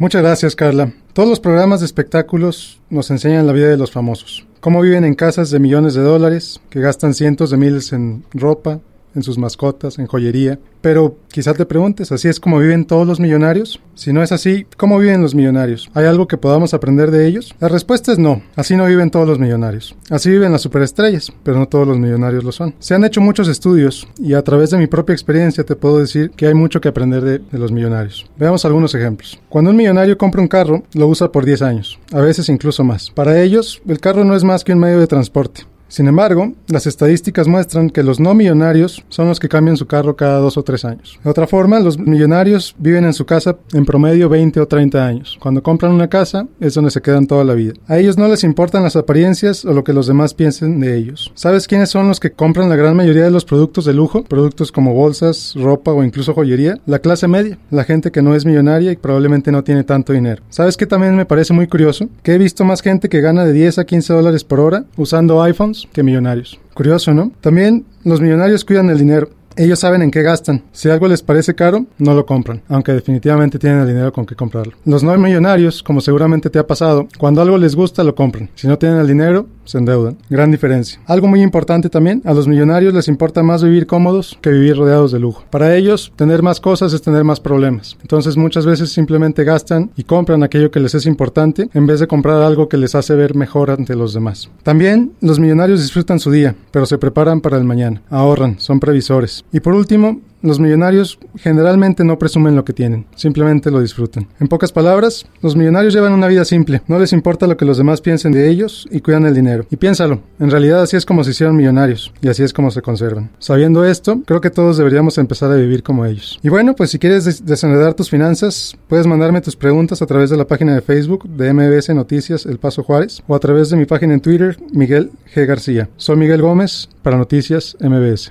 Muchas gracias, Carla. Todos los programas de espectáculos nos enseñan la vida de los famosos. Cómo viven en casas de millones de dólares, que gastan cientos de miles en ropa, en sus mascotas, en joyería. Pero quizás te preguntes, ¿así es como viven todos los millonarios? Si no es así, ¿cómo viven los millonarios? ¿Hay algo que podamos aprender de ellos? La respuesta es no, así no viven todos los millonarios. Así viven las superestrellas, pero no todos los millonarios lo son. Se han hecho muchos estudios y a través de mi propia experiencia te puedo decir que hay mucho que aprender de, de los millonarios. Veamos algunos ejemplos. Cuando un millonario compra un carro, lo usa por 10 años, a veces incluso más. Para ellos, el carro no es más que un medio de transporte. Sin embargo, las estadísticas muestran que los no millonarios son los que cambian su carro cada dos o tres años. De otra forma, los millonarios viven en su casa en promedio 20 o 30 años. Cuando compran una casa es donde se quedan toda la vida. A ellos no les importan las apariencias o lo que los demás piensen de ellos. ¿Sabes quiénes son los que compran la gran mayoría de los productos de lujo? Productos como bolsas, ropa o incluso joyería. La clase media, la gente que no es millonaria y probablemente no tiene tanto dinero. ¿Sabes qué también me parece muy curioso? Que he visto más gente que gana de 10 a 15 dólares por hora usando iPhones que millonarios. Curioso, ¿no? También los millonarios cuidan el dinero. Ellos saben en qué gastan. Si algo les parece caro, no lo compran, aunque definitivamente tienen el dinero con que comprarlo. Los no millonarios, como seguramente te ha pasado, cuando algo les gusta lo compran. Si no tienen el dinero, se endeudan. Gran diferencia. Algo muy importante también, a los millonarios les importa más vivir cómodos que vivir rodeados de lujo. Para ellos, tener más cosas es tener más problemas. Entonces muchas veces simplemente gastan y compran aquello que les es importante en vez de comprar algo que les hace ver mejor ante los demás. También los millonarios disfrutan su día, pero se preparan para el mañana. Ahorran, son previsores. Y por último, los millonarios generalmente no presumen lo que tienen, simplemente lo disfrutan. En pocas palabras, los millonarios llevan una vida simple, no les importa lo que los demás piensen de ellos y cuidan el dinero. Y piénsalo, en realidad así es como se hicieron millonarios y así es como se conservan. Sabiendo esto, creo que todos deberíamos empezar a vivir como ellos. Y bueno, pues si quieres des desenredar tus finanzas, puedes mandarme tus preguntas a través de la página de Facebook de MBS Noticias El Paso Juárez o a través de mi página en Twitter, Miguel G. García. Soy Miguel Gómez para Noticias MBS.